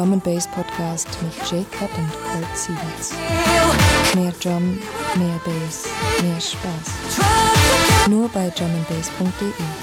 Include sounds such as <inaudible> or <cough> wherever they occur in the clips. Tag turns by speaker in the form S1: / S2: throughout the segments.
S1: Drum and Bass Podcast mit Jacob und Kurt Sievers. Mehr Drum, mehr Bass, mehr Spaß. Nur bei drumandbass.de.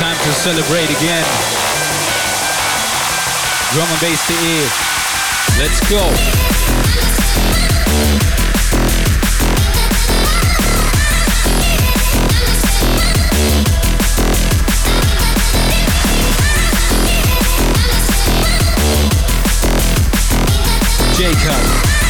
S2: time to celebrate again. Drum and bass to ear. Let's go. Jaycut.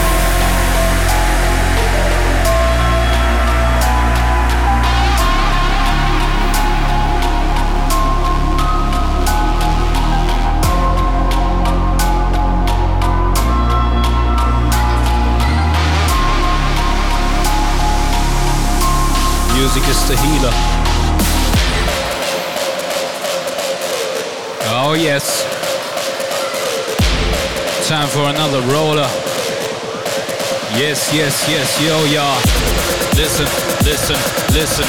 S2: the roller. Yes, yes, yes, yo, yo. Listen, listen, listen.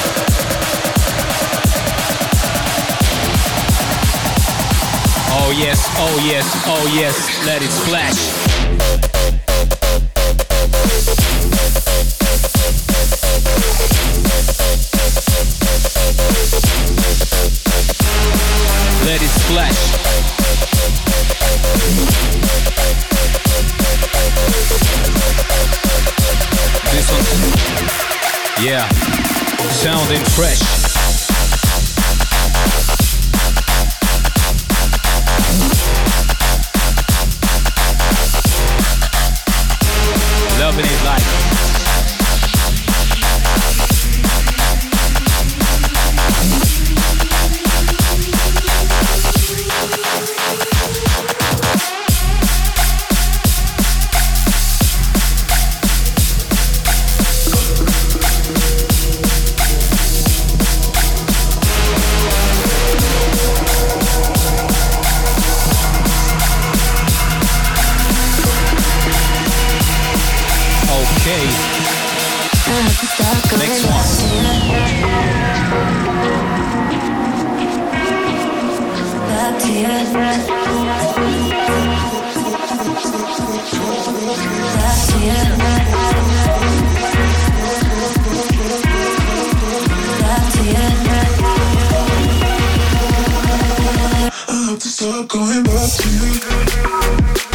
S2: Oh yes, oh yes, oh yes, let it splash. yeah. Sounding fresh.
S1: stop going back to you.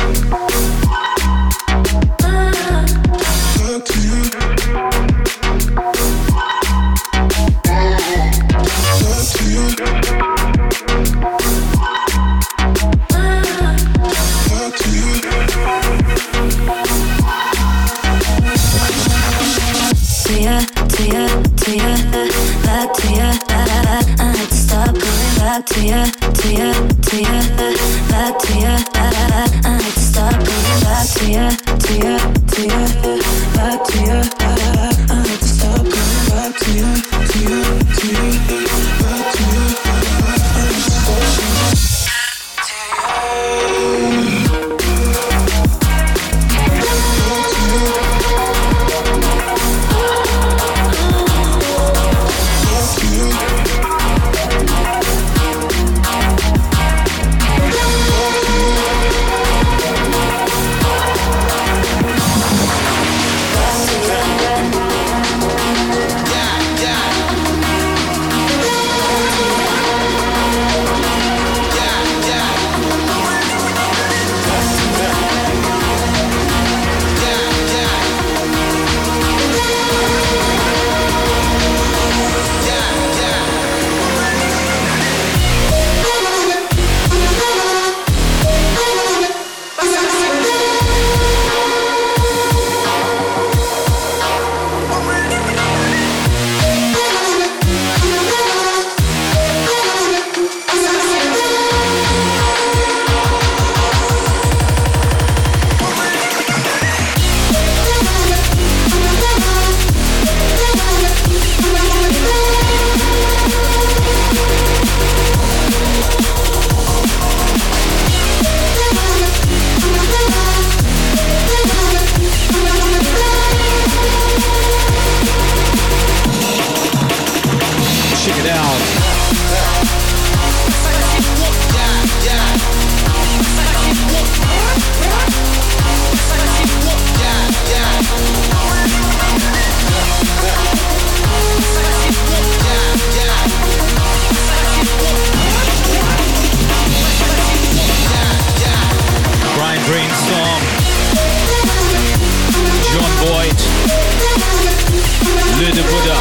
S3: Wilde Buddha.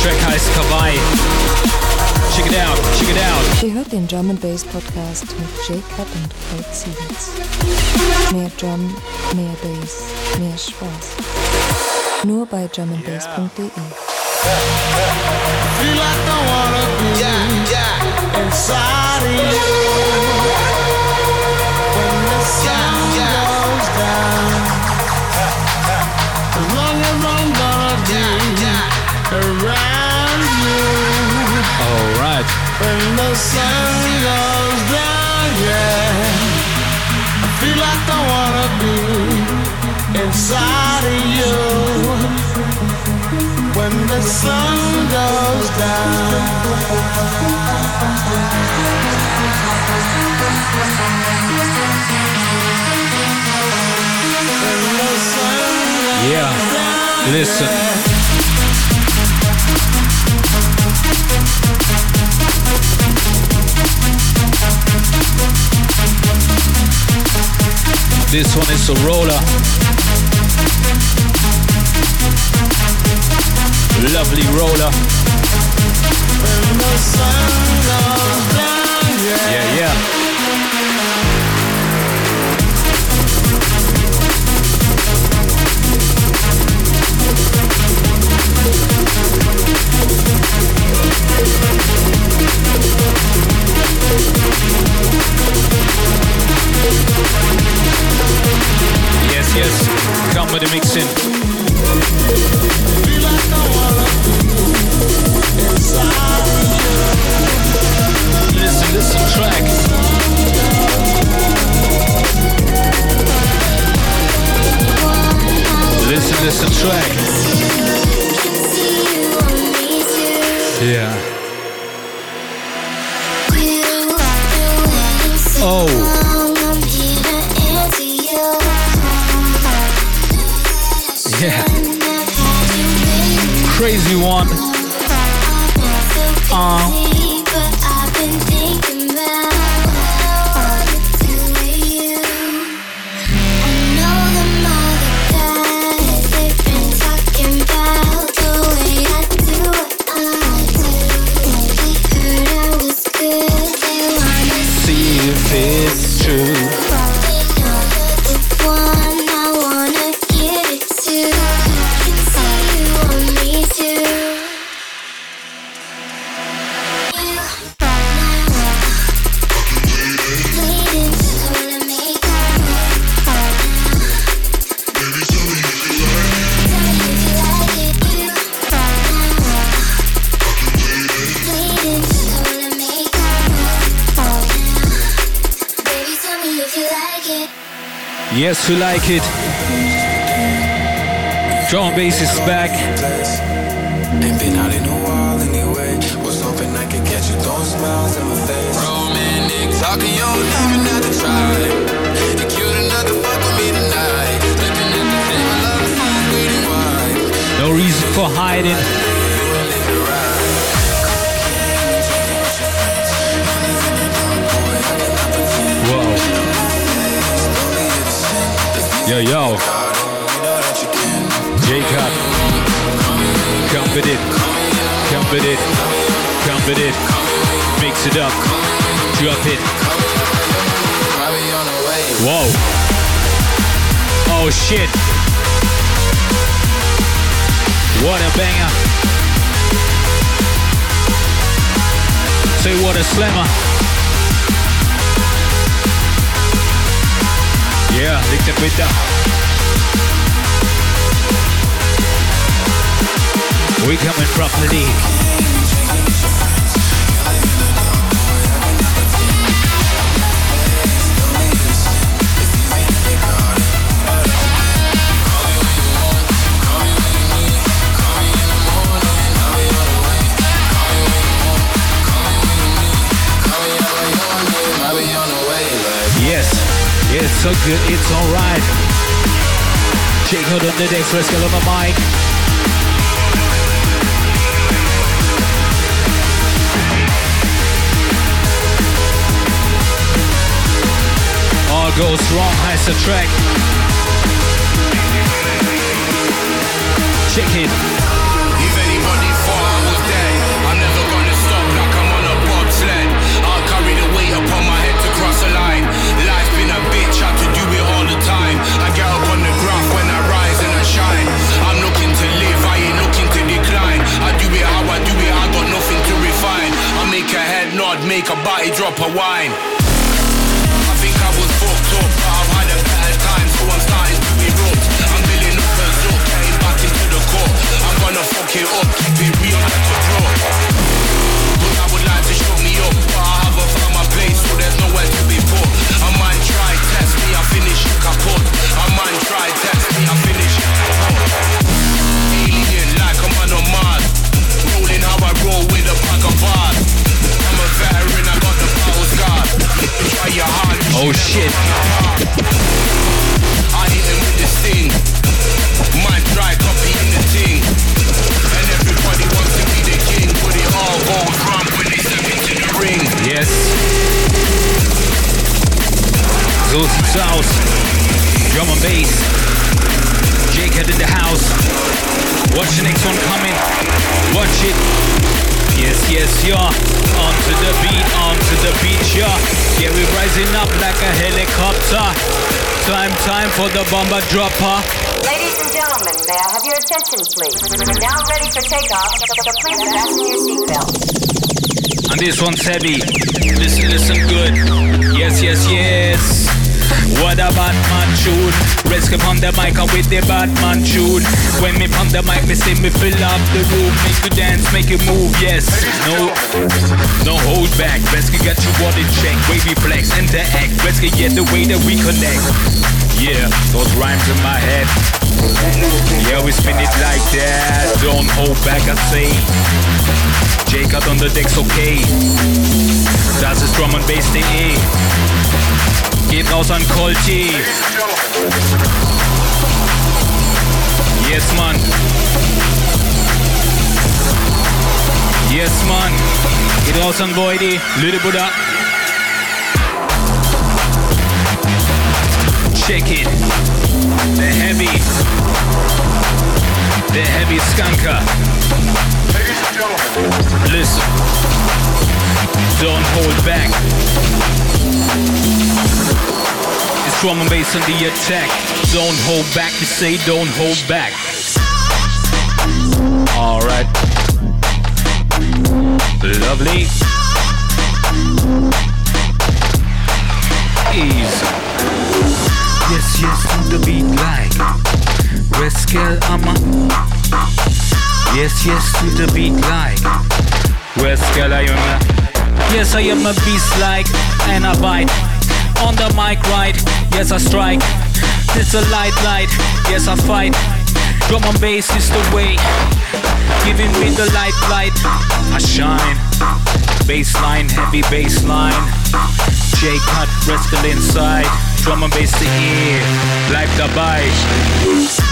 S3: Track heißt Kawaii. Check it out, check it out.
S4: Ihr hört den Drum and Bass Podcast mit J-Cut und Cold Seeds. Mehr Drum, mehr Bass, mehr Spaß. Nur bei drumandbass.de.
S5: Feel like I wanna be
S2: Yeah,
S5: when the sun goes down,
S2: yeah.
S5: I feel like I wanna be inside of you when the sun goes down. When the
S3: Yeah. Listen. This one is a roller. Lovely roller.
S5: down, yeah.
S3: Yes, yes. Come with the mixing. Listen, listen, track. Listen, listen, track. Yeah. Oh. Crazy one. Uh. Yes, we like it. Drum bass is back.
S6: Ain't been out in a while anyway. Was hoping I could catch you throwing smiles in my face. Romantic talking, you don't even have to try. You cute enough to fuck with me tonight. Looking at the same, love the waiting wide.
S3: No reason for hiding. Yo, yo. Jaycut. Come with it. Come with it. Come with it. Mix it up. Drop it. Whoa. Oh shit. What a banger. Say what a slammer. Yeah. We coming from the league. It's so good, it's alright. Jake Hood on the decks, let's on the mic. All goes wrong, heißt der Track.
S2: Check
S7: make a body drop a wine.
S2: Oh shit.
S7: I hit with this thing. Man try copying the thing. And everybody wants to be the king, but it all goes wrong when they step into the ring.
S2: Yes. So sieht's. Drum and bass. Jake in the house. Watch the next one coming. Watch it. Yes, yes, yeah. Onto the beat, onto the beat, yeah. Yeah, we're rising up like a helicopter. Time, time for the bomber dropper.
S8: Ladies and gentlemen, may I have your attention, please? We're now ready for takeoff, so please fasten your seatbelts.
S2: And this one's heavy. Listen, listen good. Yes, yes, yes. What a Batman tune. Risk upon the mic and with the Batman tune. When me on the mic, me say me fill up the room. Make you dance, make you move, yes. No, no hold back. Rescue got you on in check. Wavy flex, interact. Rescue get the way that we connect. Yeah, those rhymes in my head. Yeah, we spin it like that. Don't hold back, I say. Jaycut on the deck's okay. That's ist Drum and bass, Bass.de. Geht raus an Colty. Yes, man. Yes, man. Geht raus an Voidy. Lüdebuddha. Check it. The heavy. The heavy skunker. Listen. Don't hold back. Drum and bass on the attack. Don't hold back. You say don't hold back. Alright. Lovely. Easy. Yes, yes, to the beat like Rascal Amma. Yes, yes, to the beat like Rascal I am a Yes, I am a beast like and I bite on the mic right. Yes, I strike. This a light light. Yes, I fight. Drum and bass is the way. Giving me the light light. I shine. Bassline, heavy bassline. J cut, Rascal inside. Drum and bass the ear. Bleib dabei.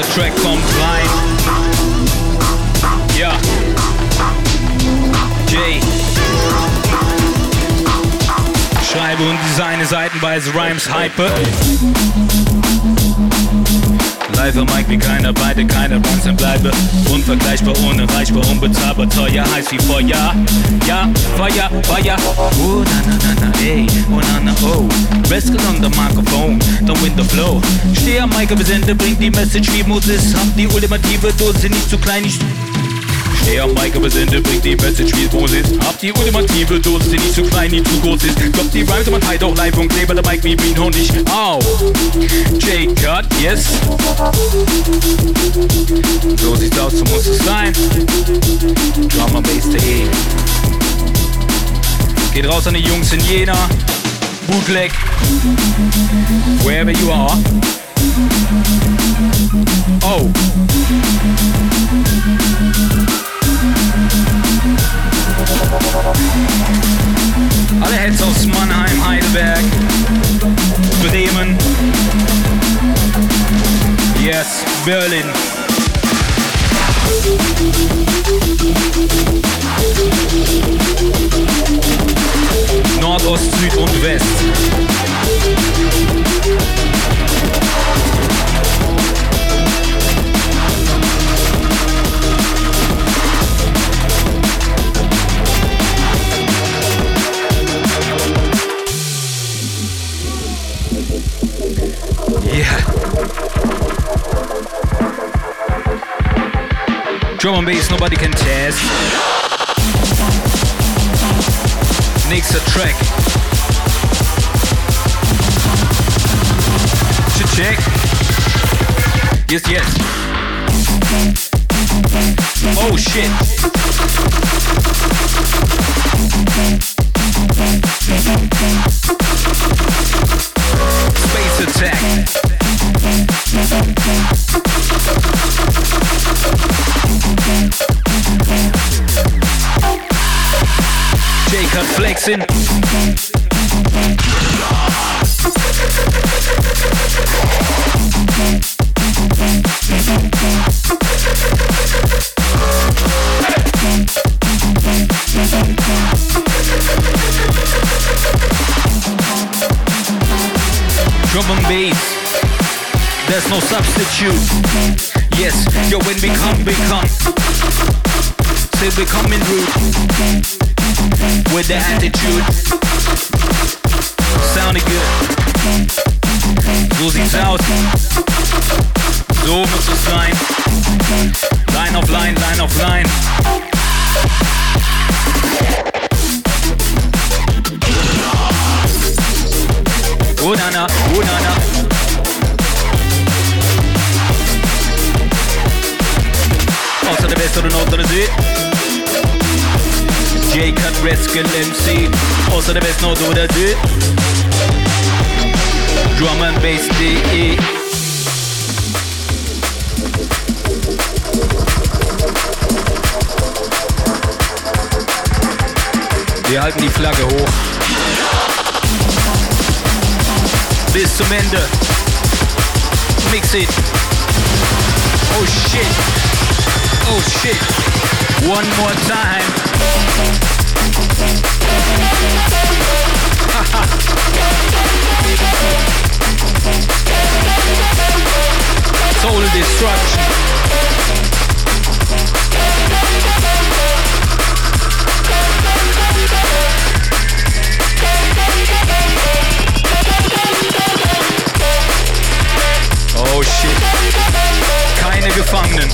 S2: Nächster Track kommt rein. Ja. Jay. Schreibe und designe seitenweise Rhymes hype. Am Mic wie keiner, beide keiner Bronze bleibe. Unvergleichbar, unerreichbar, unbezahlbar, teuer, heiß wie Feuer. Ja, Feuer, Feuer. Oh, na, na, na, na, ey. Oh, na, na, oh. Rascal on the microphone, don't win the flow. Steh am Mic, Besende, bring die Message wie Moses. Hab die ultimative Dose, nicht zu klein, nicht Steh am Mic, Besende, bring die Message wie Moses. Hab die ultimative Dose, nicht zu klein, nicht zu groß ist. Kommt die Rhymes, man halt auch live und klebe der Mic wie Bean Honig. Au. J-Cut, yes. So sieht's aus, so muss es sein. Drama Bass.de Geht raus an die Jungs in Jena. Bootleg. Wherever you are. Oh. Alle Heads aus Mannheim, Heidelberg, Bremen. Yes, Berlin. Nordost, Süd und West. Drum and bass, nobody can test. Nächster Track. Check. Yes, yes. Oh shit. Space attack. Jaycut flexing. Drum and bass. There's no substitute. Yes, yo, when we come, we come. Say we coming rude with the attitude. Sounding good. So sieht's aus. So muss es sein. Line auf Line, Line auf Line. Oh nana, oh nana. Außer der West oder Nord oder Süd. J-Cut, Rascal MC. Außer der West, Nord oder Süd. Drum and Bass.de Wir halten die Flagge hoch. Bis zum Ende. Mix it. Oh shit. Oh shit. One more time. <laughs> Total destruction. Oh shit. Keine Gefangenen.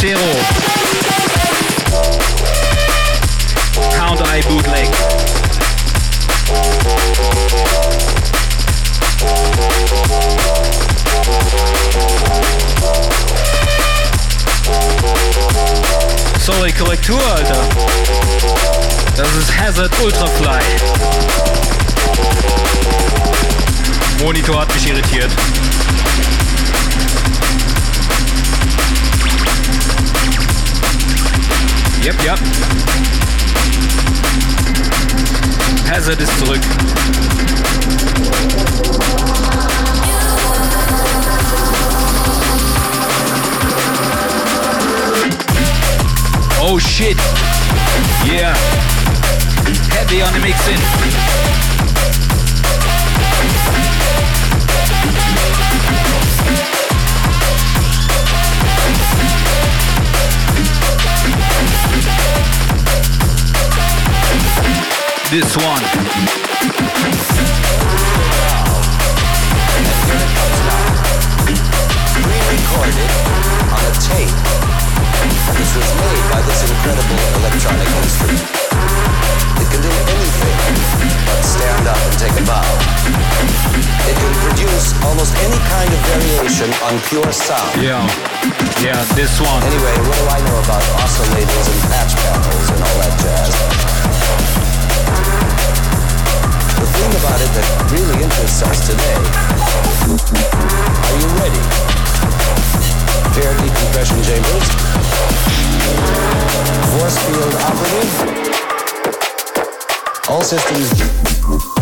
S2: Montero. Count Eye Bootleg. Sorry, Korrektur, Alter. Das ist Hazard Ultrafly. Monitor hat mich irritiert. Yep, yep. Hazard ist zurück. Oh shit. Yeah. Heavy on the mixing. This one.
S9: Pre-recorded on a tape. This was made by this incredible electronic instrument. It can do anything but stand up and take a bow. It can produce almost any kind of variation on pure sound.
S2: Yeah, yeah, this one.
S9: Anyway, what do I know about oscillators and patch panels and all that jazz? The thing about it that really interests us today, are you ready? Chambers? Force field operative? All systems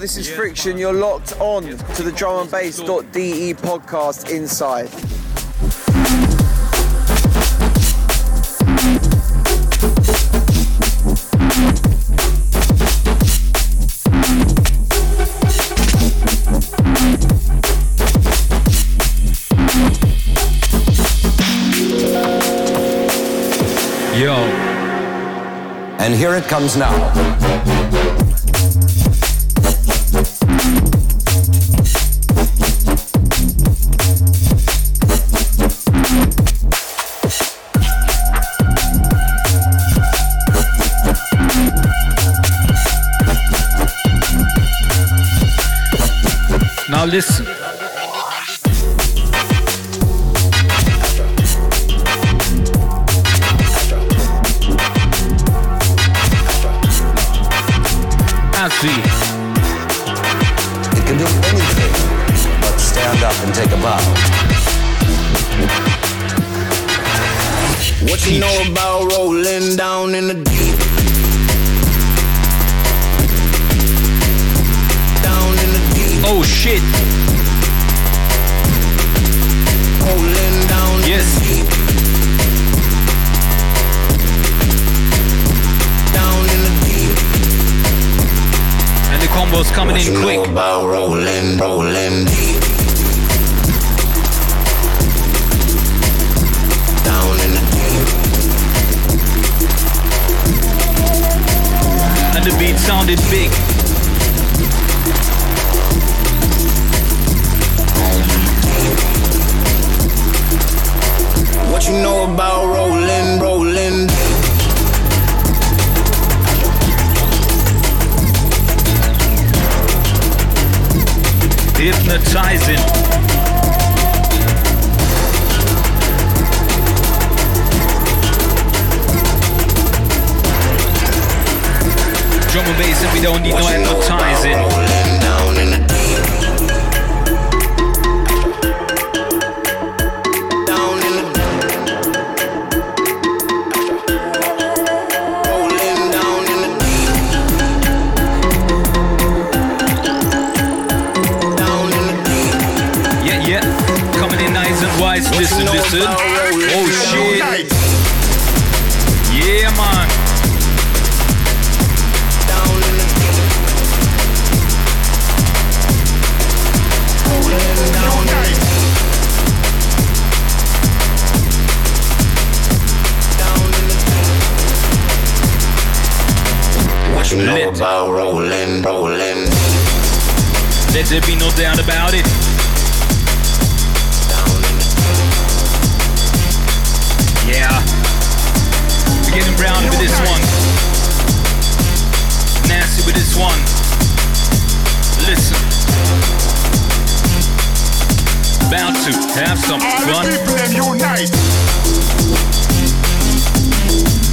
S10: this is Friction. You're locked on to the drum and bass.de podcast inside.
S2: Yo.
S9: And here it comes now.
S2: Now Drum and bass and we don't need no advertising. Listen, listen. Oh shit. Yeah, man.
S11: Down in the deep. Rolling down in the deep. Down in the deep. What you know about rolling, rolling?
S2: Let there be no doubt about it. Getting brown with this one. Nasty with this one. Listen. About to have some fun.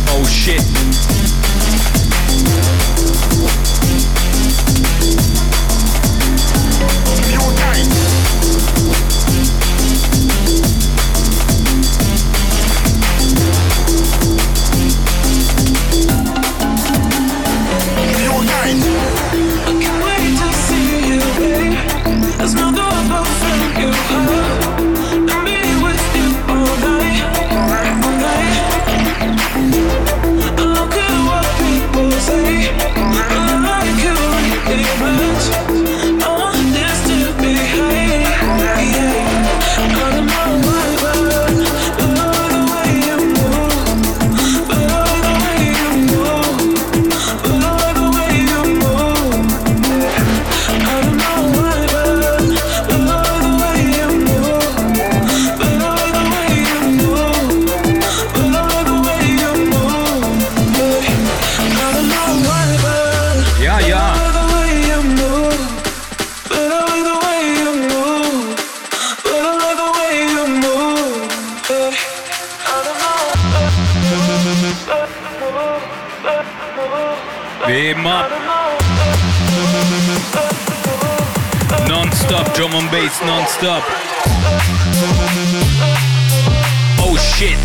S2: Oh shit.
S12: All night, all night.
S2: Bass, non-stop. Oh shit.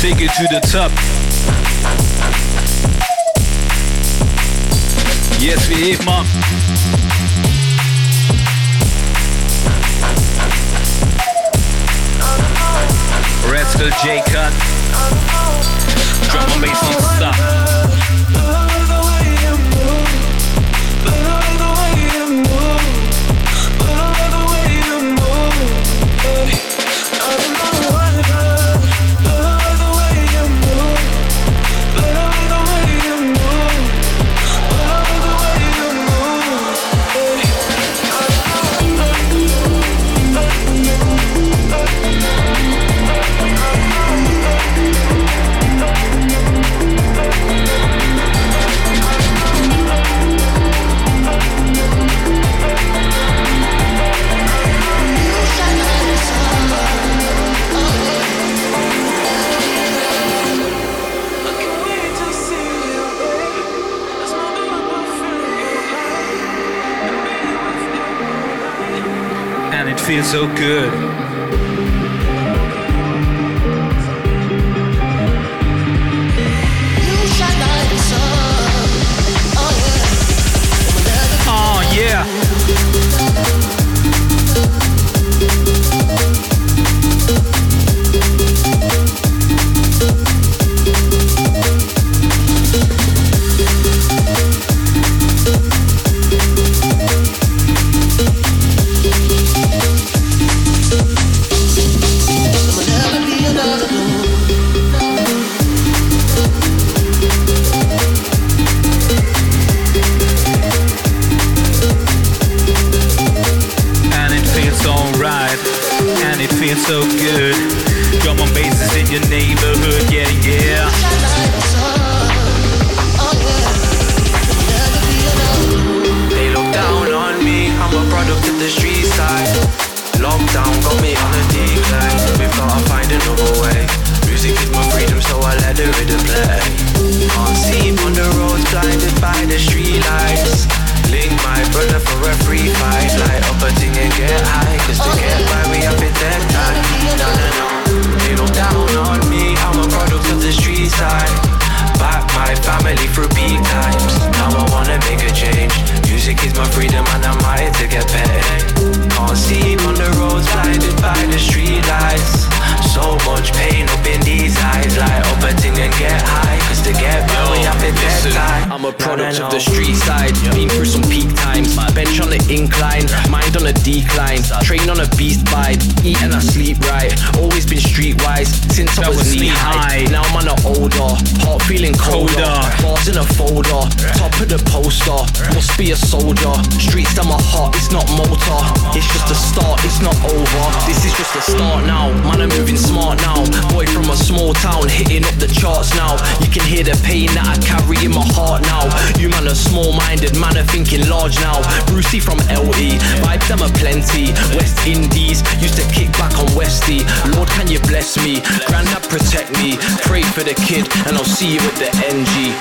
S2: Take it to the top. Yes, wir heben ab. Rascal Jaycut. Drum and bass on stop. So good.
S13: Another way. Music is my freedom, so I let the rhythm play. Can't see on the roads, blinded by the street lights. Link my brother for a free fight. Light up a thing and get high. Cause to get by, we have to take time. No, no, no. They look down on me, I'm a product of the street side. Back my family through peak times. Now I wanna make a change. Music is my freedom and I'm hired to get paid. Can't see on the roads, blinded by the street lights. Time.
S14: I'm product of the street side. Been through some. Bench on the incline, mind on a decline. Train on a beast vibe, eat and I sleep right. Always been streetwise since I
S2: That
S14: was,
S2: was
S14: knee high.
S2: high.
S14: Now I'm on an older, heart feeling colder.
S2: Colder.
S14: Bars in a folder, top of the poster. Must be a soldier. Streets down my heart, it's not motor. It's just a start, it's not over. This is just a start now. Man, I'm moving smart now. Boy from a small town, hitting up the charts now. You can hear the pain that I carry in my heart now. You man are small minded, man are thinking large now. Brucey from LE, vibes them a plenty. West Indies, used to kick back on Westy. Lord, can you bless me? Grandad, protect me. Pray for the kid, and I'll see you at the NG.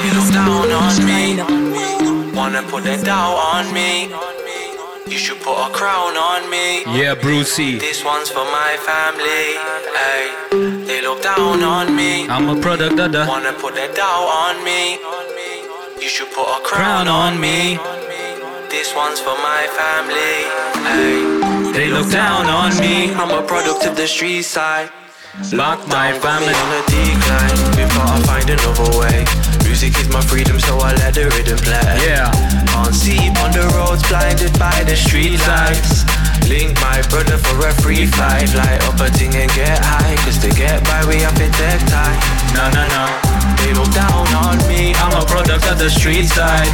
S13: They look down on me. Wanna put a doubt on me. You should put a crown on me.
S2: Yeah, Brucey.
S13: This one's for my family. Ay, they look down on me.
S2: I'm a product of the
S13: Wanna put a doubt on me. You should put a crown
S2: crown on me.
S13: This one's for my family. Ay,
S2: They look down on me.
S13: I'm a product of the street side.
S2: Lock my family.
S13: on a decline. Before I find another way. Music is my freedom, so I let the rhythm play.
S2: Yeah.
S13: Can't see on the roads, blinded by the street lights. Link my brother for a free flight. Light up a thing and get high. Cause to get by, we have to take time. No, no, no. They look down on me. I'm a product of the street side.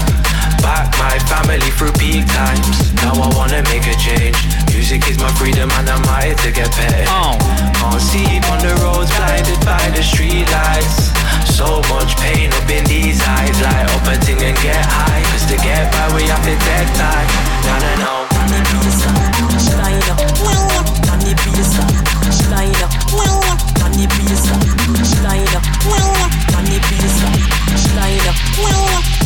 S13: Back my family through peak times. Now I wanna make a change. Music is my freedom and I'm here to get paid.
S2: Oh.
S13: Can't see on the roads, blinded by the street lights. So much pain up in these eyes. Light up a thing and get high. Cause to get by, we have to take time. No, no, no.
S15: Line up, on the baseline. Line up, on the baseline. Line up, on the baseline. Line up,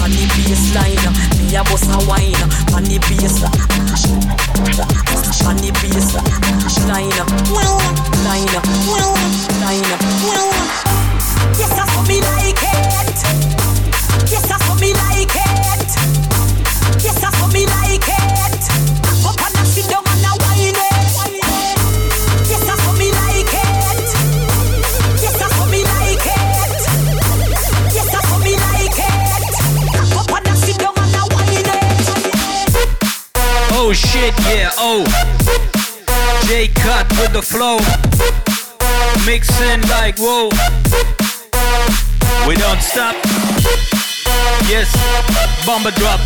S15: on the baseline. Me a bust a wine on the baseline. On the baseline. Line up, line up, line up. Yes, that's what me like it.
S2: Oh shit, yeah, oh. J cut with the flow. Mixing like whoa. We don't stop. Yes, bomber drop.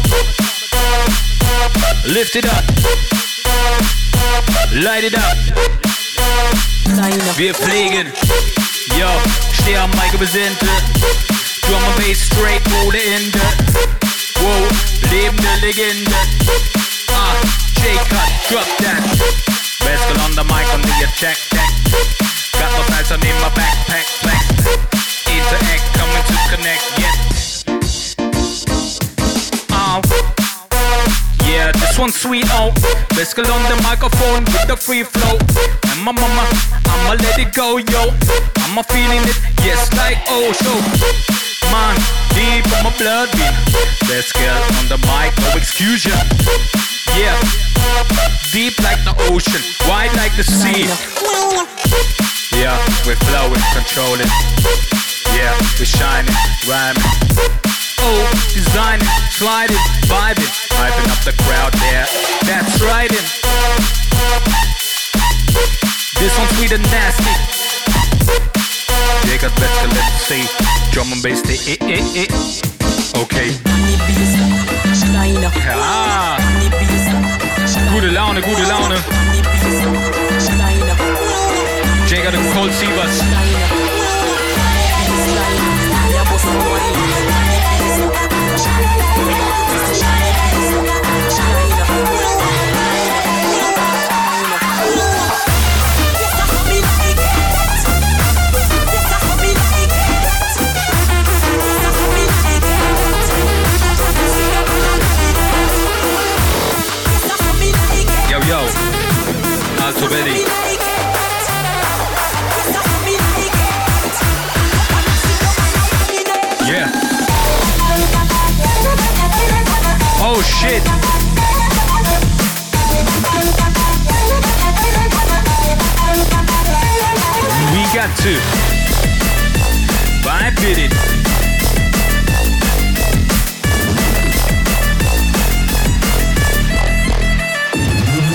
S2: Lift it up. Light it up. Wir fliegen. Yo, steh am Mic besinnt. Drum and bass straight, ohne Ende. Wow, lebende Legende. Ah, Jaycut, drop that. Baskel on the mic on the attack, tack. Got my pants on in my backpack, flex. Interact, coming to connect, yeah. Oh. Yeah, this one's sweet, oh. Baskel on the microphone with the free flow. And my mama, I'ma let it go, yo. I'ma feeling it, yes, like oh, show. Man, deep in my blood beat. Baskel on the mic, no excuse ya. Yeah, deep like the ocean, wide like the sea. Yeah, we're flowing, controlling. Yeah, we're shining, rhyming. Oh, designing, sliding, vibing, hyping up the crowd there. That's right. This one's sweet and nasty. Jaycut let's see. Drum and bass, eh, eh, eh. Okay. Ah. Gute Laune, gute Laune. Jaycut und Kolt Siewerts. Yeah. Oh shit. We got to vibe it.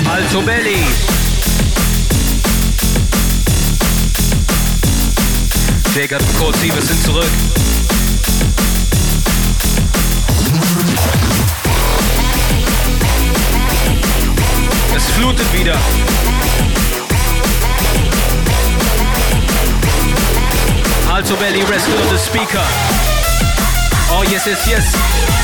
S2: Alto Belly. Und Cold Sievers sind zurück. Es flutet wieder. Alto Belly, rescue on the speaker. Oh, yes, yes, yes.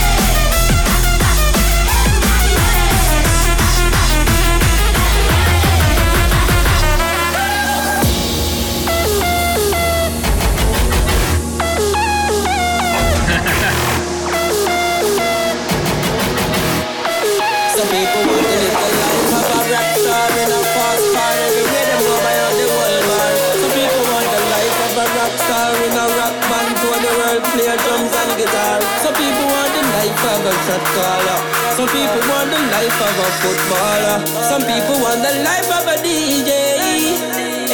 S16: Some people want the life of a rock star in a rock band tour the world play drums and guitar. Some people want the life of a caller. Some people want the life of a footballer. Some people want the life of a DJ.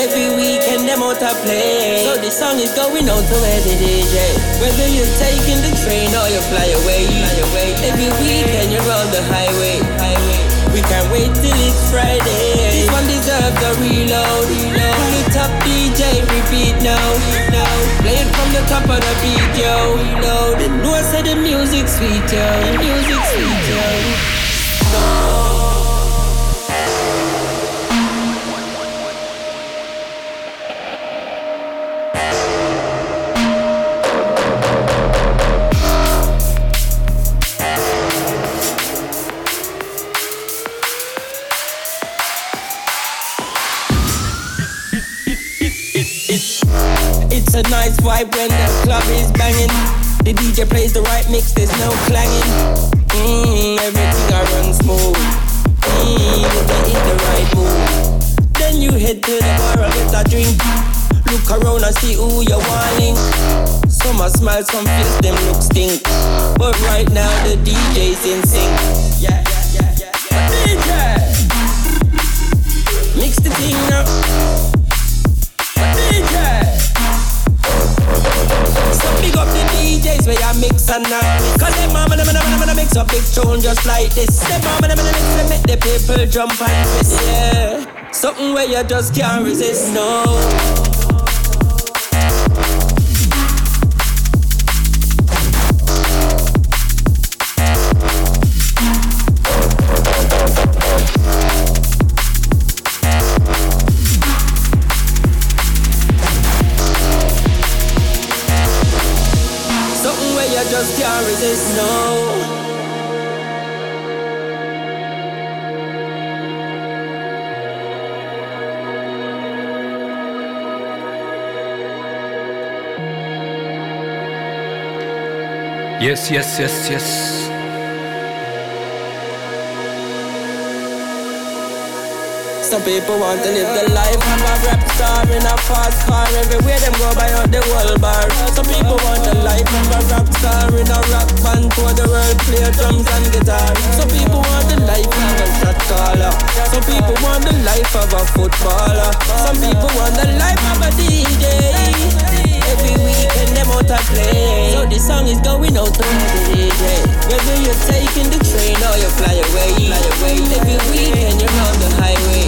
S16: Every weekend them out to play. So this song is going out to every DJ. Whether you're taking the train or you fly away, fly away. Every weekend you're on the highway, highway. We can't wait till it's Friday. This one deserves a reload. reload. Pull it up, DJ, repeat now. now. Play it from the top of the beat, yo. Reload. And know I said the music sweet, yo. The music sweet, yo. It's vibe when the club is banging. The DJ plays the right mix, there's no clanging. Mmm, everything I run smooth. Mmm, you get in the right mood. Then you head to the bar and get a drink. Look around and see who you're wanting. Some are smile, some face them look stink. But right now the DJ's in sync. Yeah, yeah, yeah, yeah. DJ, mix the thing up. So big up the DJs where you mix and now Cause them mama them them them mix up big tune just like this. Them mama them them mix make the people jump and twist Yeah. Something where you just can't resist no
S2: Yes, yes, yes, yes.
S16: Some people want to live the life of a rap star in a fast car. Everywhere them go by out the world bar. Some people want the life of a rap star in a rock band for the world play drums and guitar. Some people want the life of a shot caller. Some people want the life of a footballer. Some people want the life of a DJ. Every weekend them out to play. So this song is going out to the DJ. Whether you're taking the train or you fly away, fly away. Every weekend you're on the highway,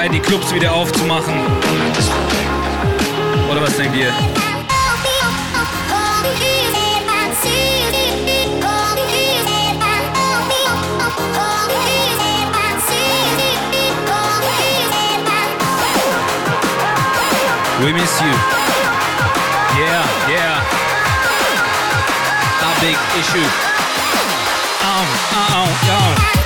S2: Zeit, die Clubs wieder aufzumachen. Oder was denkt ihr? We miss you. Yeah, yeah. A big issue. Um, uh, uh,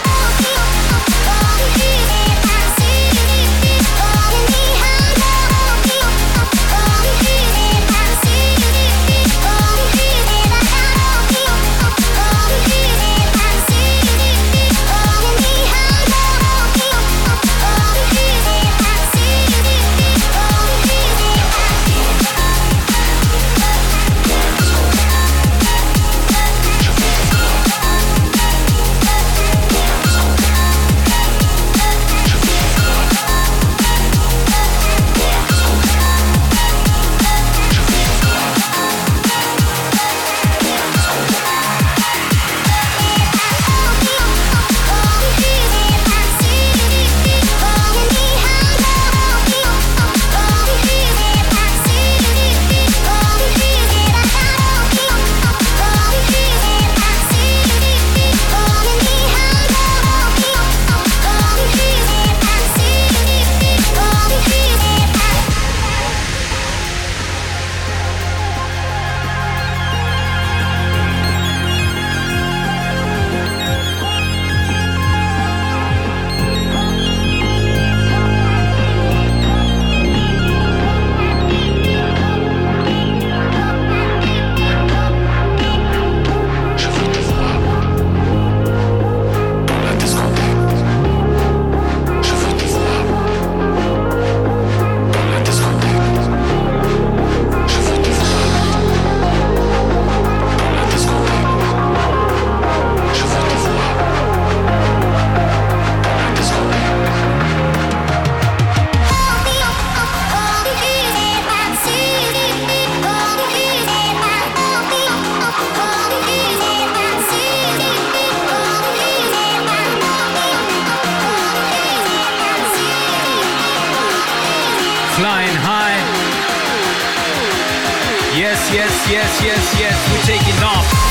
S1: Yes, yes, yes, yes, we're taking off.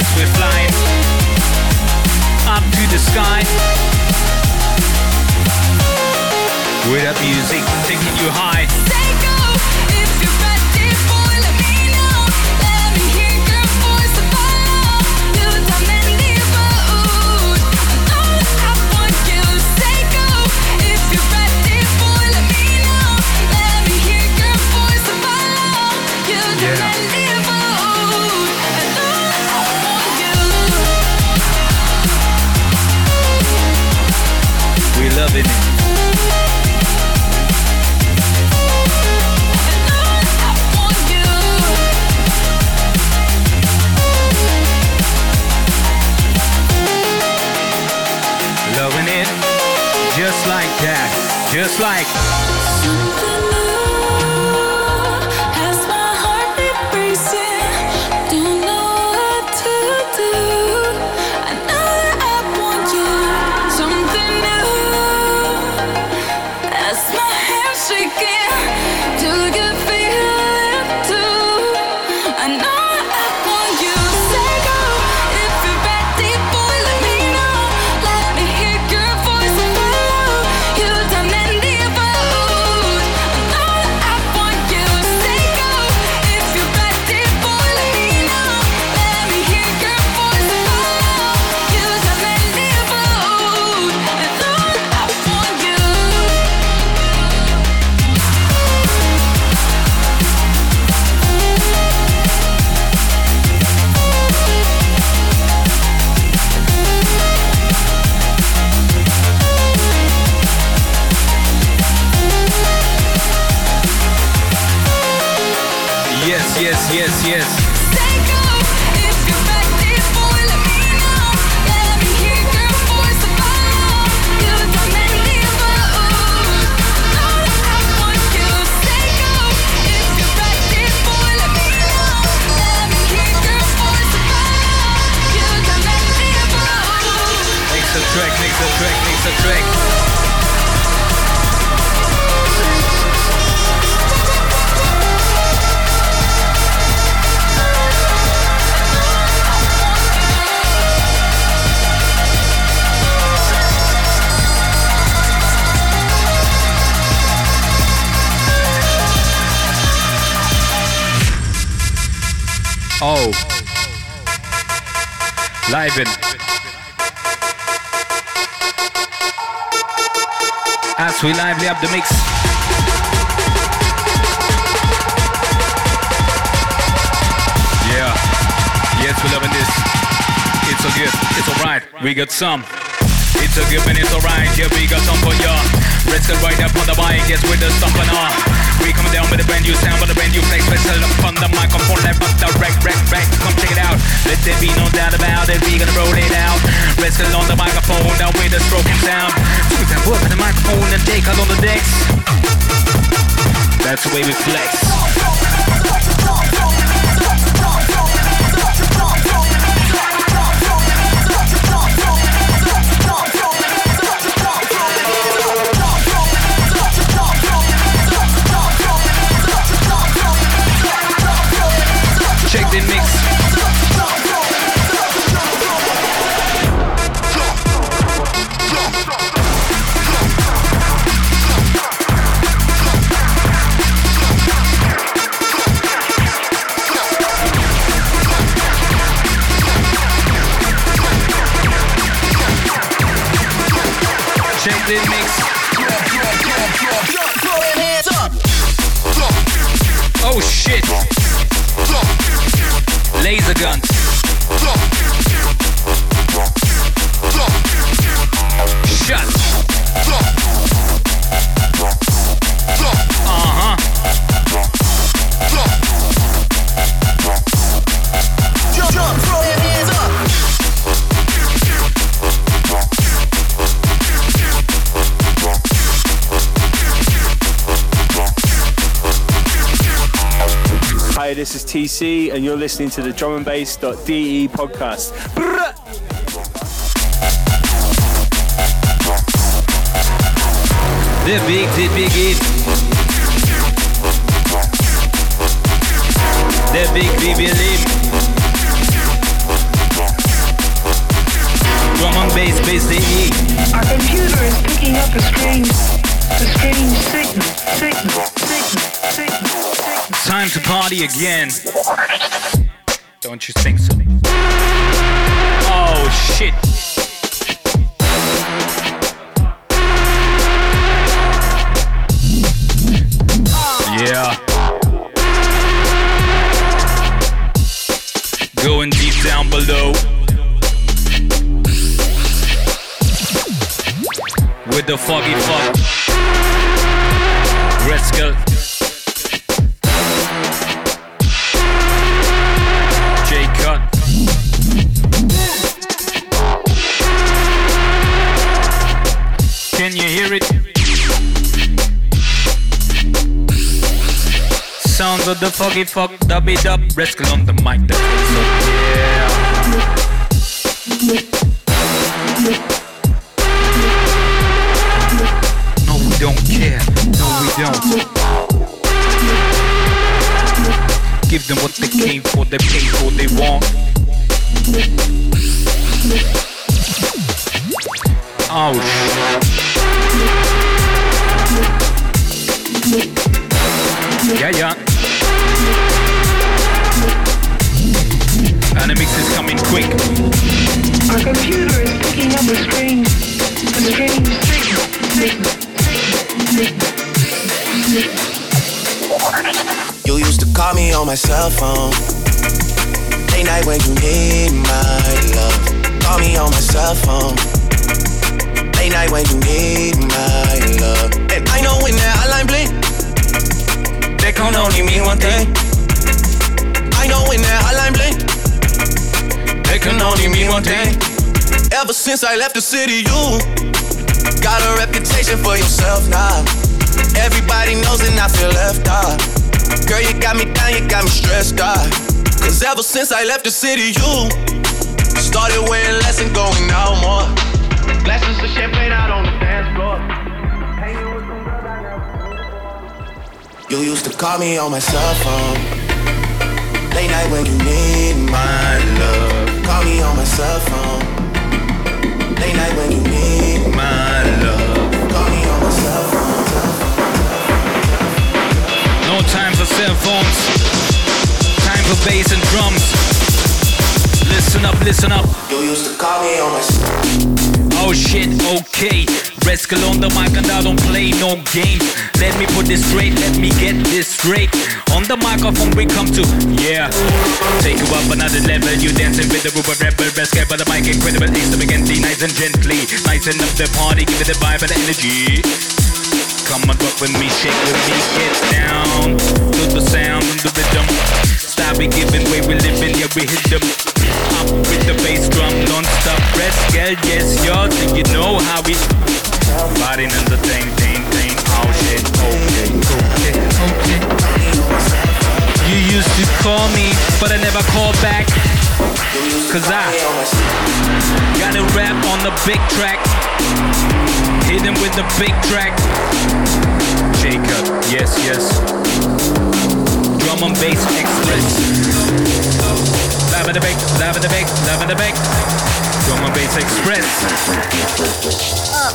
S1: Yes, we're flying up to the sky. With that music taking you high. Loving it just like that. Just like the mix. Yeah. Yes, we're loving this. It's so good. It's alright. We got some. It's a good and it's alright. Yeah, we got some for ya. Let's get right up on the mic. Yes, with the stomping on. We come down with a brand new sound, with a brand new flex. Special up on the microphone, that up the wreck, wreck, wreck. Come check it out. Let there be no doubt about it. We gonna roll it out. Let's get on the microphone, down with the stroking sound. Put that work on the microphone and take out on the decks. That's the way we flex.
S17: Check the mix. TC, and you're listening to the drumandbass.de podcast. Brrrah!
S2: The big, the big it. The big, we believe. Drum and bass, bass, the E.
S18: Our computer is picking up a strange, a strange signal, signal.
S2: Time to party again. Don't you think so? Oh shit. Yeah. Going deep down below. With the foggy fog. Rescal. J Of the foggy fog, dubby dub, Rescal on the mic. That's what's up, yeah. No, we don't care. No, we don't. Give them what they came for, they pay for, they want. Oh. Yeah, yeah. And the mix is coming quick.
S18: Our computer is picking up a strange, a strange signal.
S19: You used to call me on my cell phone. Late night when you need my love. Call me on my cell phone. Late night when you need my love. And I know when that hotline blink, that can only mean one thing. I know when that hotline blink, that can only mean one thing. Ever since I left the city, you got a reputation for yourself now. Everybody knows and I feel left out. Girl, you got me down, you got me stressed out. Cause ever since I left the city, you started wearing less and going out more. Glasses of champagne out on the dance floor. You used to call me on my cell phone. Late night when you need my love. Call me on my cell phone. Late night when you need my love. Call me on my cell phone.
S2: No time for cell phones. Time for bass and drums. Listen up, listen up.
S19: You used to call me on my cell
S2: Oh shit, okay. Rescal on the mic and I don't play no games. Let me put this straight, let me get this straight. On the microphone we come to, yeah. Take you up another level, you dancing with the Ruber rebel. Rescal by the mic, incredible, things to begin, nice and gently. Nicing up the party, give it the vibe and the energy. Come and rock with me, shake with me, get down to the sound the rhythm. Stop it giving way, we living, yeah, we hit them. Up with the bass drum, non-stop yes, y'all, you know how we You used to call me, but I never called back. Cause I gotta rap on the big track. Hit him with the big track. Jaycut, yes, yes. Drum and bass express. Love in the back, love in the back, love in the back. Drum Bass Express.
S20: Up,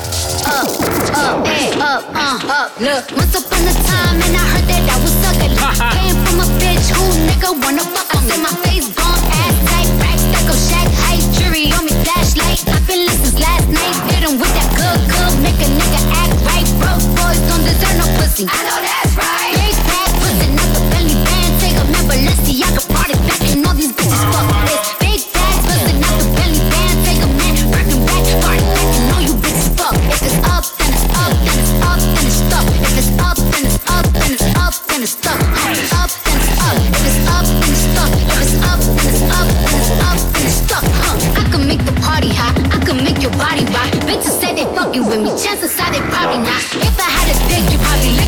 S20: up, up, hey, up, uh, up. Look, once upon a time, and I heard that I was ugly. Came from a bitch who nigga wanna fuck. I said my face gone, ass tight, back, back up, shack height, jury on me, flashlight. I've been lit since last night, hitting with that good, good, make a nigga act right. Broke boys don't deserve no pussy. I know that's right. Big pack, pussy, not the belly band, take a member, let's see, I can party back, and all these bitches fuck. body rock. Bitches say they fucking with me, chances are they probably not. If I had a dick, you
S1: probably.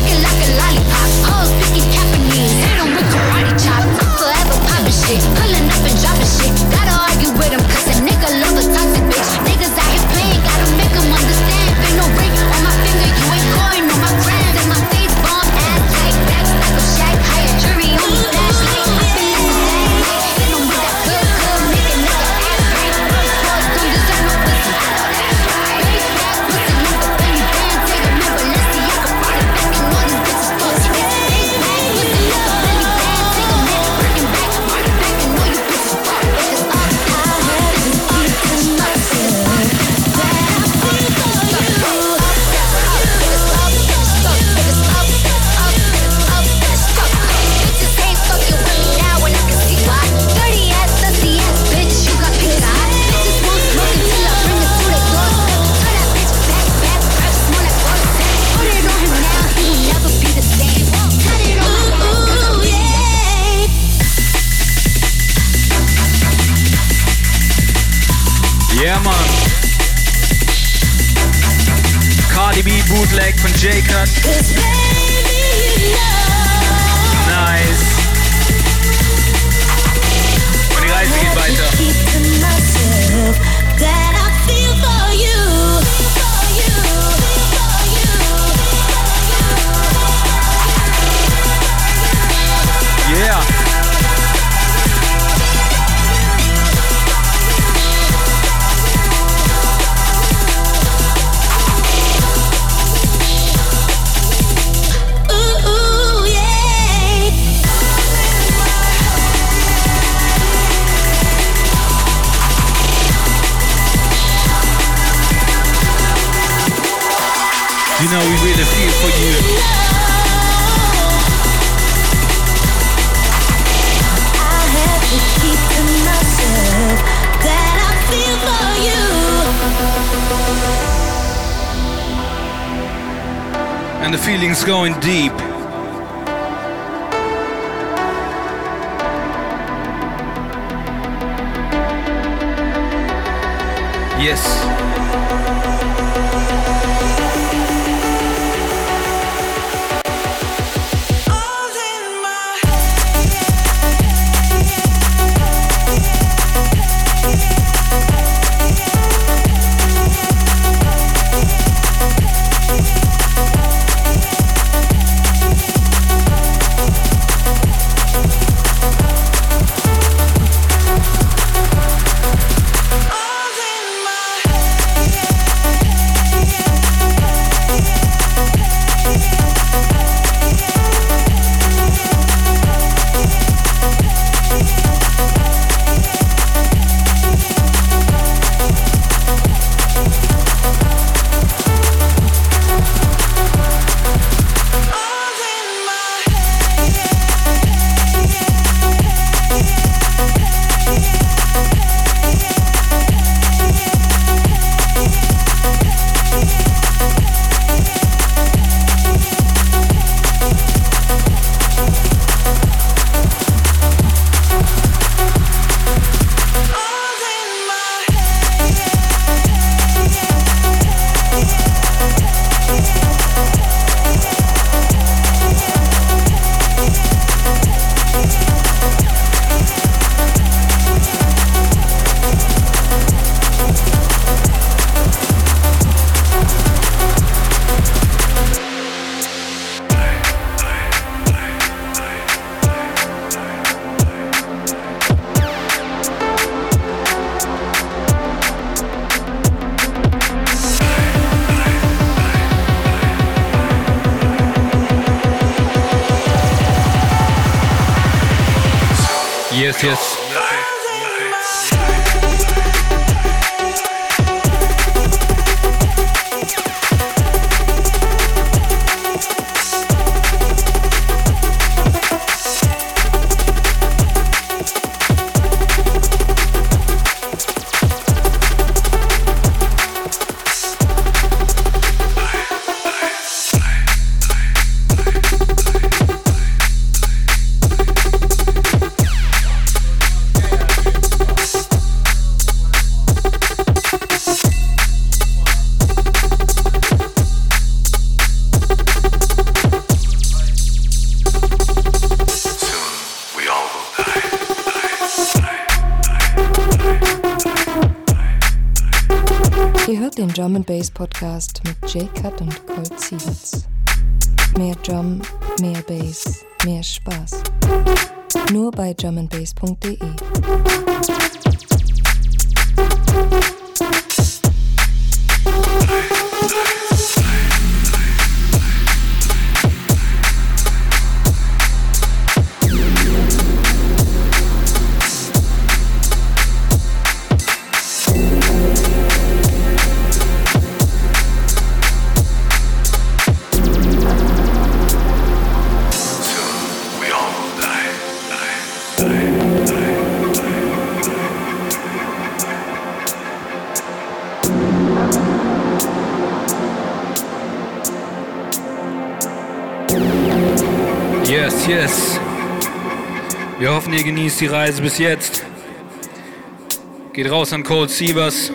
S1: Mit
S2: Jaycut genießt die Reise bis jetzt. Geht raus an Cold Sievers.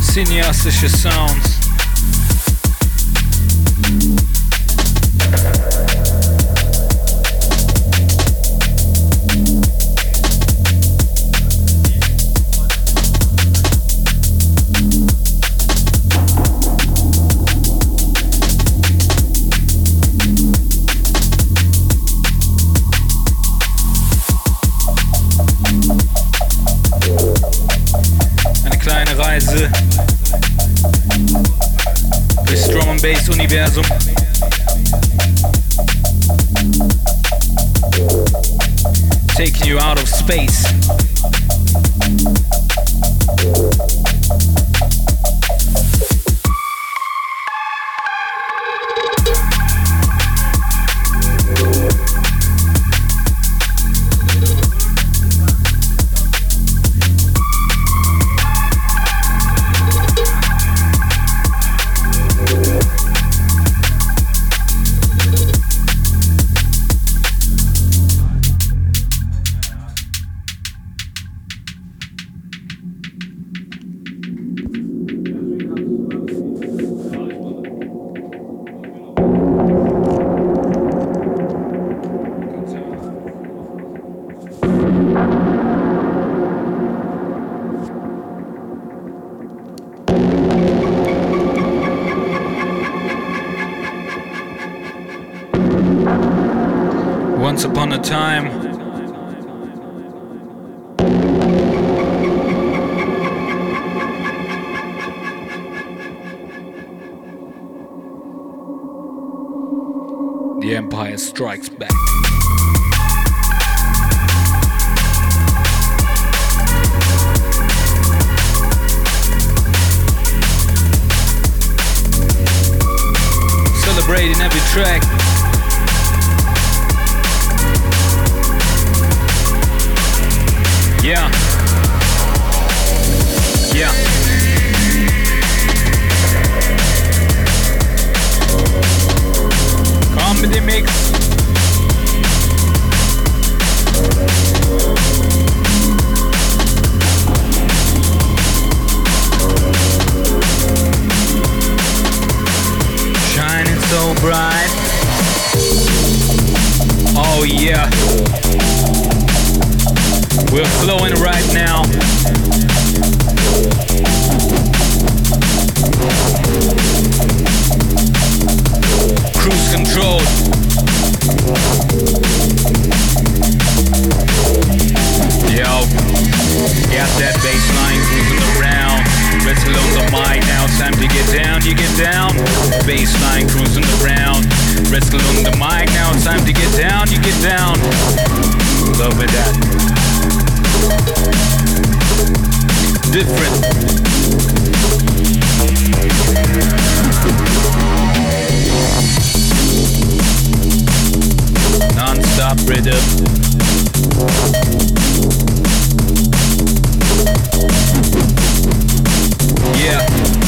S2: Cineastische Sounds. You get down. Bass line cruising around. Wrestle on the mic, now it's time to get down, you get down. Love with that. Different. Non-stop rhythm. Yeah.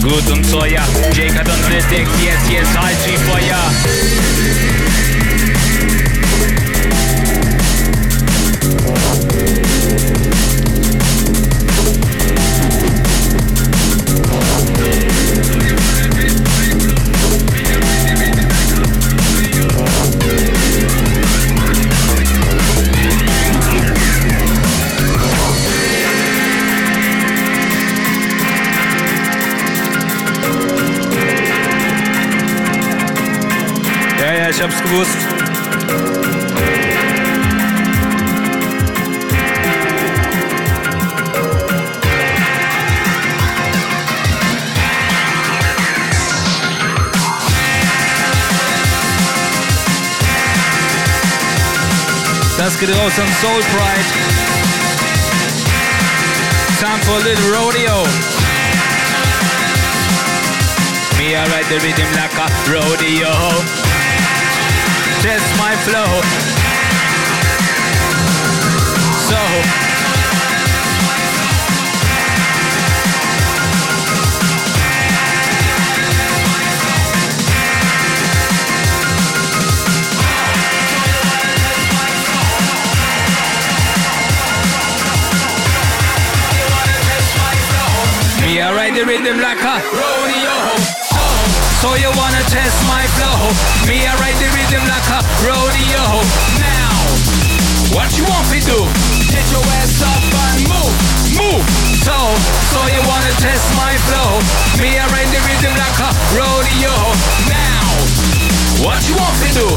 S2: Gut und teuer. Jake hat uns entdeckt, yes, yes, heiß wie hab's gewusst. Das geht raus an Soul Pride. Time for a little rodeo. Me, I ride the rhythm like a rodeo. Test my flow. So. Me, I ride the rhythm like a so you wanna test my flow? Me, I ride the rhythm like a rodeo. Now, what you want me to do? Get your ass up and move, move. So, so you wanna test my flow? Me, I ride the rhythm like a rodeo. Now, what you want me to do?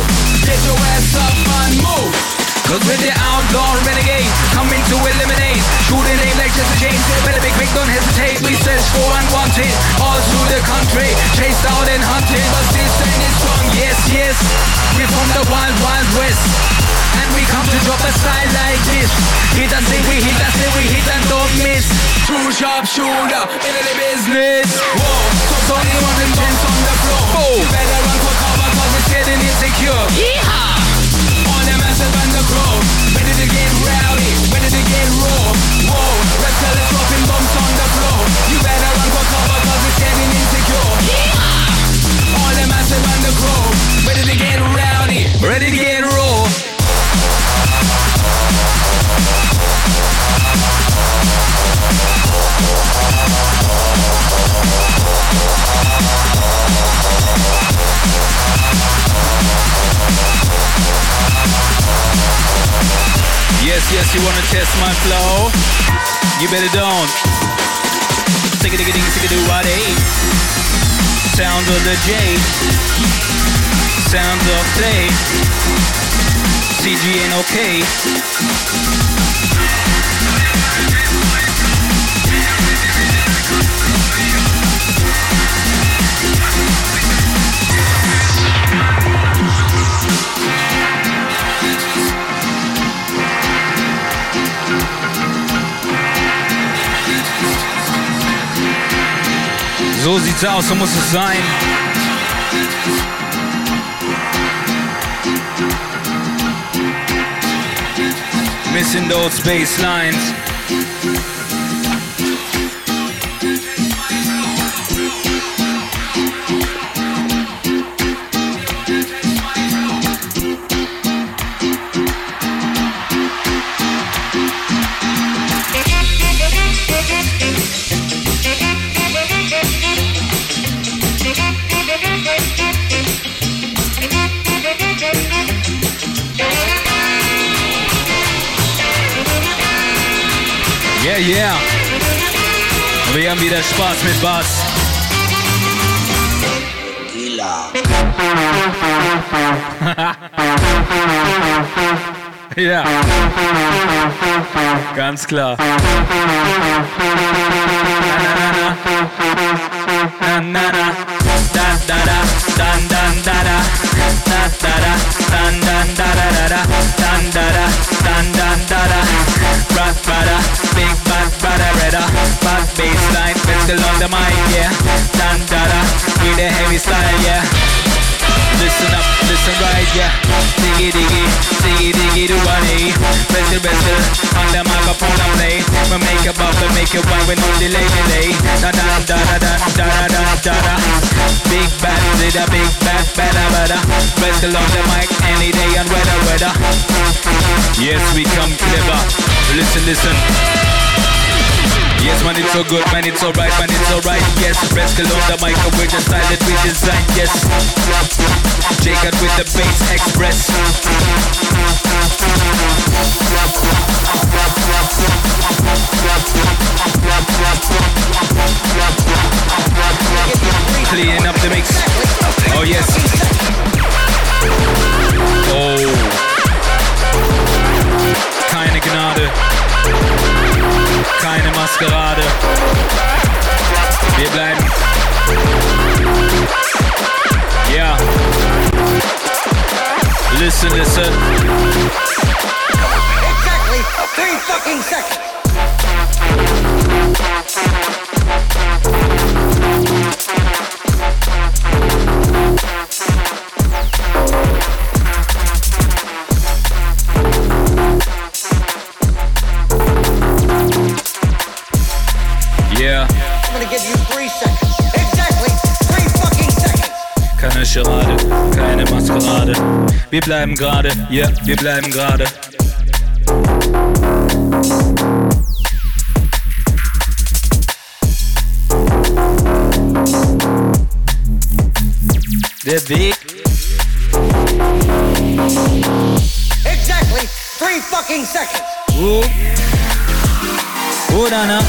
S2: Get your ass up and move. Cause with the outlaw renegade Coming to eliminate Shooting aim like Jesse James Better be quick, don't hesitate We search for unwanted All through the the wild, wild west. And we come to drop a style like this. Hit and say we hit and say we hit and don't miss. True sharp shooter In the business. Whoa. So Tony running bounce on the floor. Oh. You better run for cover cause it's getting insecure. Yeehaw. On the massive and the crow. Ready to get rowdy, ready to get raw. Whoa, reptile is dropping bombs on the floor. You better run Ready to get rowdy, ready to get raw. Yes, yes, you wanna test my flow? You better don't. Stick it, ding, stick it, do what Sound of the J. Sound of play. CG So sieht's aus, so muss es sein. Missing those bass Yeah, yeah. Wir haben wieder Spaß mit Bass. <laughs> ja. Ganz klar. Na, na, na. Da, Rascal on the mic, yeah. Dan dada, with a heavy style, yeah. Listen up, listen right, yeah. Diggy diggy, diggy diggy do one A. Wrestle wrestle, on the microphone and play. We make a bump make it wine with no delay delay. Da da da da da da da da da. Big bad, did a big bad, bada bada. Wrestle on the mic any day and weather weather. Yes, we come clever. Listen, listen. Yes, man, it's so good, man, it's alright, man, it's alright. Yes, Rascal on the mic, with the style that we design. Yes, Jacob with the bass express. Cleaning up the mix. Oh yes. Oh. Keine Gnade. Keine Maskerade. Wir bleiben. Ja. Listen, listen.
S21: Exactly three fucking seconds.
S2: Yeah. Charade, keine Maskerade. Wir bleiben gerade, ja, yeah, wir bleiben gerade. Der Weg.
S21: Exactly three fucking seconds.
S2: Oh. Oh, Nana.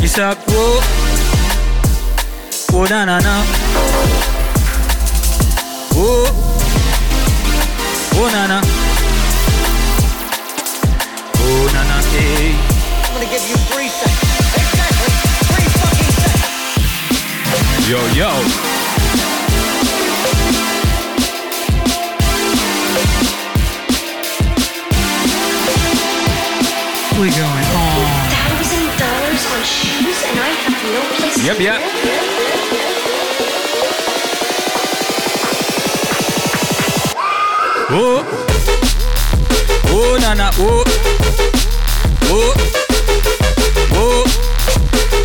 S2: Ich sag, oh. Oh, na, na, na. Oh. Oh, na, na. Oh, na, na, ey.
S21: I'm gonna give you three seconds. Exactly three fucking seconds.
S2: Yo, yo. We going on.
S22: Thousand dollars on shoes, and I have no place
S2: Yep,
S22: to
S2: yep. Oh, oh, nana, oh, oh, oh,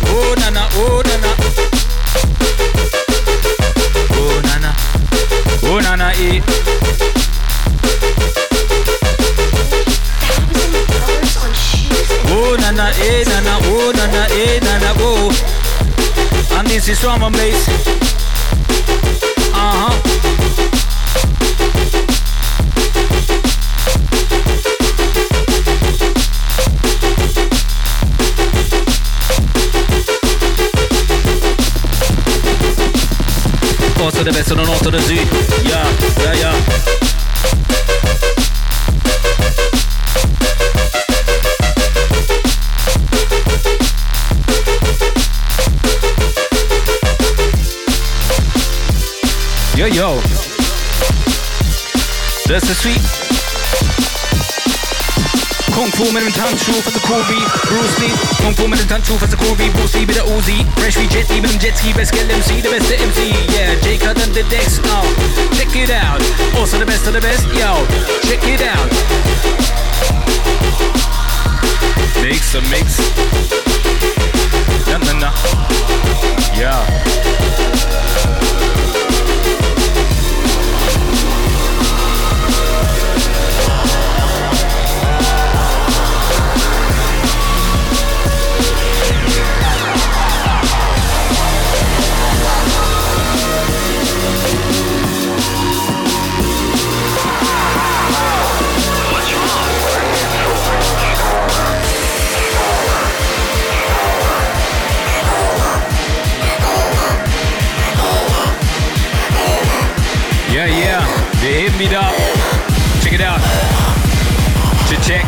S2: oh, nana, oh, nana, oh, nana, oh, nana, eh. Oh nana, eh nana, oh nana, eh nana, oh. And this is from a place. Uh huh. deve essere un'auto da G untrue for the cool beat Bruce Lee. Kung Fu man is done true for the cool beat. Bruce Lee be the Uzi. Fresh we jet even jet ski best get MC the best the MC Yeah Jake out the decks now Check it out. Also the best of the best yo Check it out. Mix a mix. Na na na. Yeah. Wir heben wieder ab. Check it out. Check, check.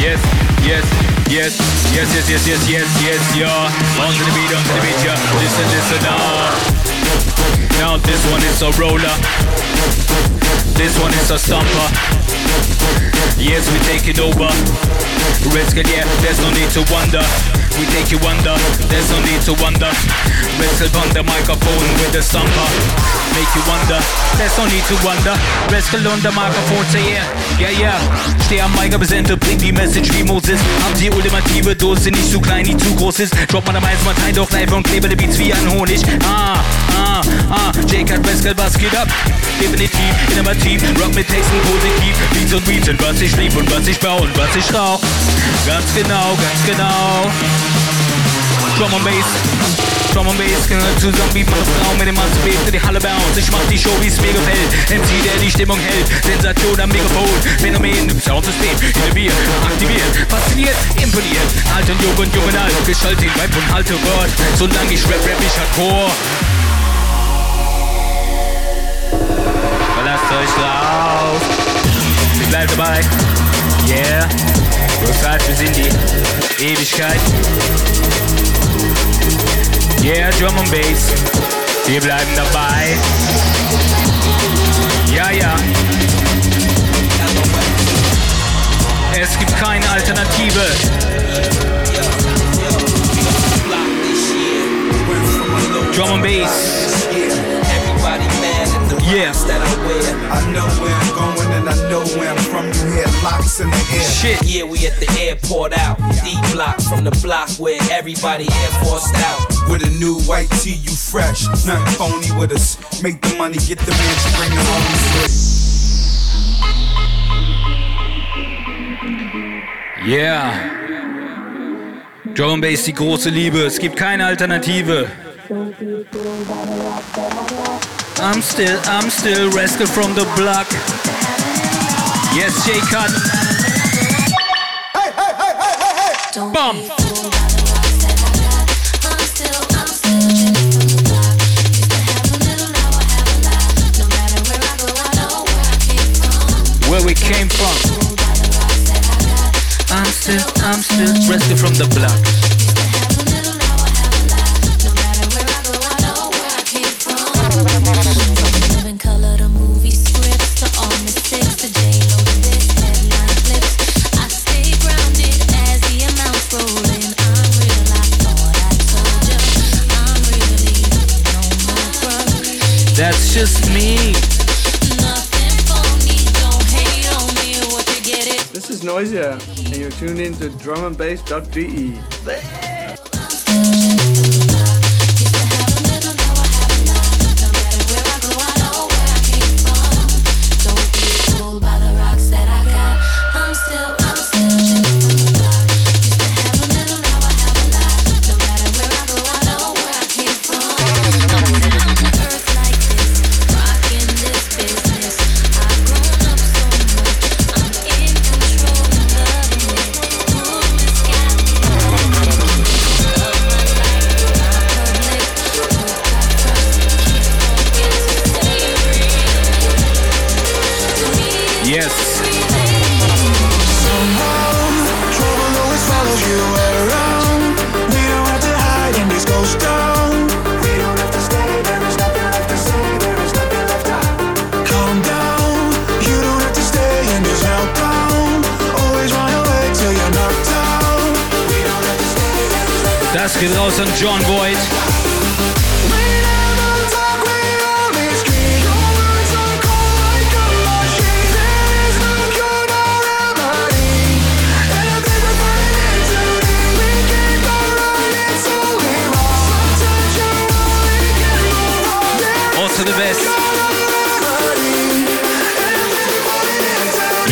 S2: Yes, yes, yes, yes, yes, yes, yes, yes, yes, yeah. Onto the beat, onto the beat, yeah. Listen, listen now. Now this one is a roller. This one is a stomper. Yes, we take it over. Risk it, yeah, there's no need to wonder. we take you under. There's no need to wonder. Wrestle on the microphone with the stumper. Make you wonder. There's no need to wonder. Wrestle on the microphone, say yeah, yeah, yeah. Steh am Mic, präsente, bring die Message wie Moses. Hab die ultimative Dose, nicht zu klein, nie zu groß ist. Drop man am Eis, mal Teil doch live und klebe die Beats wie ein Honig. Ah, ah, ah. J.K. Rascal, was geht ab? Definitiv, innovativ, Rock mit Texten positiv. Beats und Beats sind, was ich lieb und was ich baue und was ich rauch. Ganz genau, ganz genau. Drum and Bass. Drum and Bass gehört zusammen wie Frau mit dem zu die Halle bounce. Ich mach die Show, wie's mir gefällt. MC, der die Stimmung hält. Sensation am Mikrofon. Phänomen im Soundsystem. Innoviert, aktiviert, fasziniert, imponiert. Alt und jung und jung und alt. Geschaltet Vibe und halte Gott. Solange ich rap, rap ich hardcore. Verlasst euch drauf. Ich bleib dabei. Yeah. So Zeit bis in die Ewigkeit. Yeah, Drum and Bass. Wir bleiben dabei. Ja, ja. Es gibt keine Alternative. Drum and Bass. Yeah.
S5: I know where I'm going and I know where I'm from. You hear locks in the air.
S2: Shit.
S23: Yeah, we at the airport out. D block from the block where everybody Air Forced out.
S5: With a new white tee, you fresh. Nothing phony with us. Make the money, get the man to bring the homies
S2: Yeah. Drum and Bass, die große Liebe. Es gibt keine Alternative. I'm still, I'm still Rascal from the block. Yes, Jaycut. Hey, hey, hey, hey, hey, hey! Bum. Where we came from. I'm still, I'm still Rascal from the block.
S17: And you're tuned in to drumandbass.de.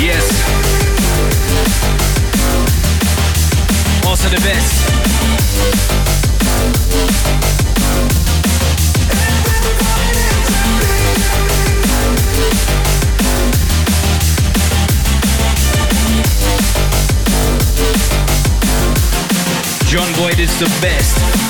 S2: Yes. Also the best. John Boyd is the best.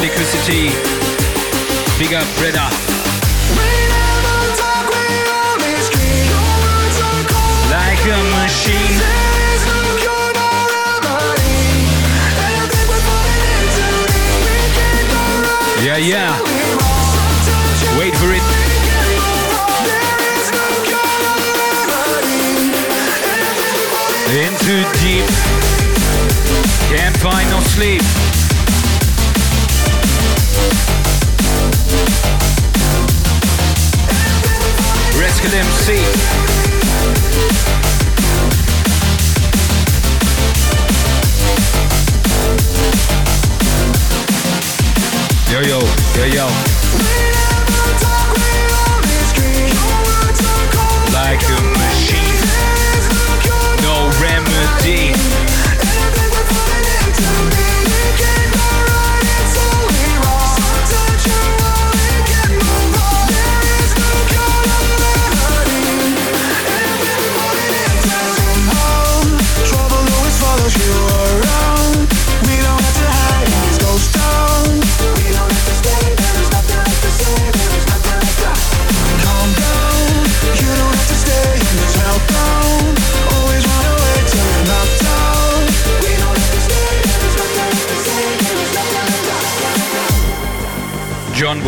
S17: Liquidity. Big up, brother. Like a machine. Yeah, yeah. Wait for it. In too deep. Can't find no sleep. Rescue MC. Yo yo, yo yo. Like a machine.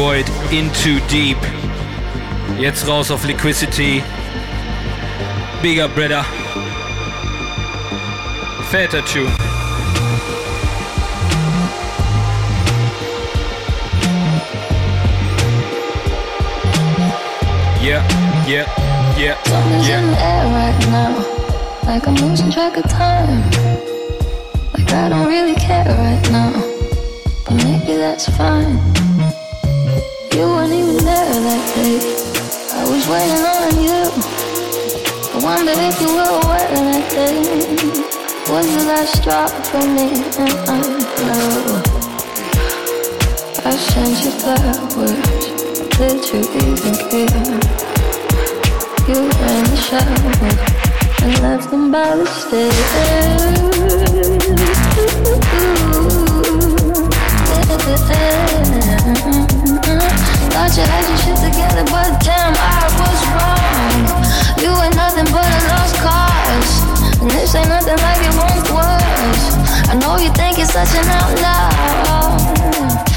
S2: Left to.
S17: John Boyd, In Too Deep. Jetzt raus auf Liquidity. Bigger brother. Fetter Tune. Yeah, yeah, yeah,
S1: Something's
S17: yeah.
S1: in the air right now. Like I'm losing track of time. Like I don't really care right now. But maybe that's fine. You weren't even there that day. I was waiting on you. I wondered if you were aware that day. Was the last straw for me? And I know. I sent you flowers. Did you even care? You ran the shower and left them by the stairs. Thought you had your shit together, but damn, I was wrong. You ain't nothing but a lost cause, and this ain't nothing like it once was. I know you think you're such an outlaw,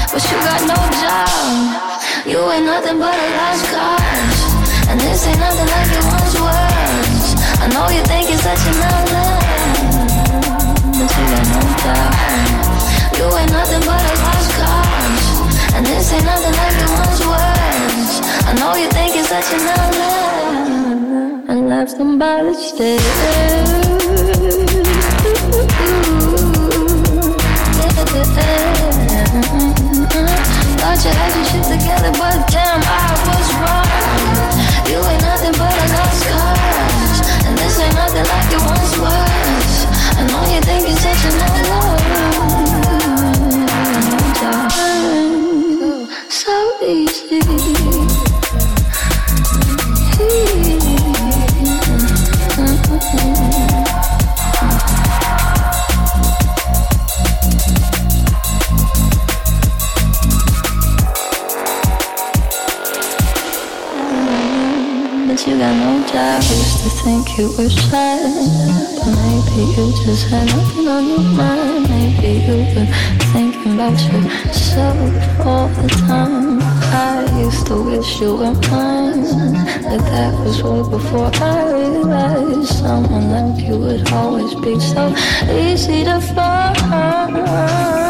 S1: but you got no job. You ain't nothing but a lost cause. And this ain't nothing like it once was. I know you think you're such an outlaw, but you got no job. You ain't nothing but a lost cause. And this ain't nothing like it once was. I know you think you're such an outlaw, and left them by the stairs. Thought you had your shit together, but damn, I was wrong. You ain't nothing but a lost cause, and this ain't nothing like it once was. I know you think you're such an So easy. But you got no job. Used to think you were shy. Maybe you just had nothing on your mind. Maybe you were thinking about yourself all the time. I used to wish you were mine. But that was way before I realized someone like you would always be so easy to find.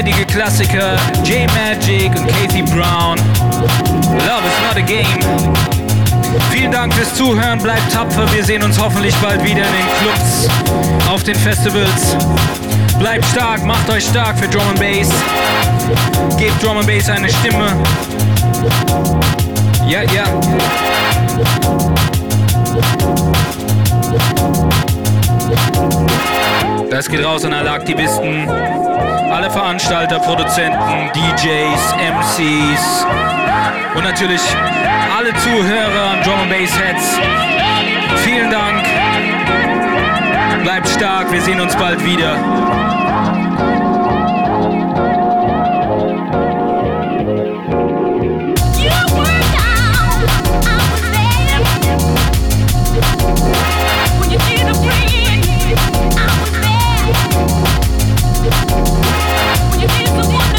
S2: Der heutige Klassiker J Magic und Kathy Brown. Love is not a game. Vielen Dank fürs Zuhören, bleibt tapfer. Wir sehen uns hoffentlich bald wieder in den Clubs, auf den Festivals. Bleibt stark, macht euch stark für Drum and Bass. Gebt Drum and Bass eine Stimme. Ja, ja. Das geht raus an alle Aktivisten, alle Veranstalter, Produzenten, DJs, MCs und natürlich alle Zuhörer an Drum Bass Heads. Vielen Dank. Bleibt stark, wir sehen uns bald wieder.
S1: I'm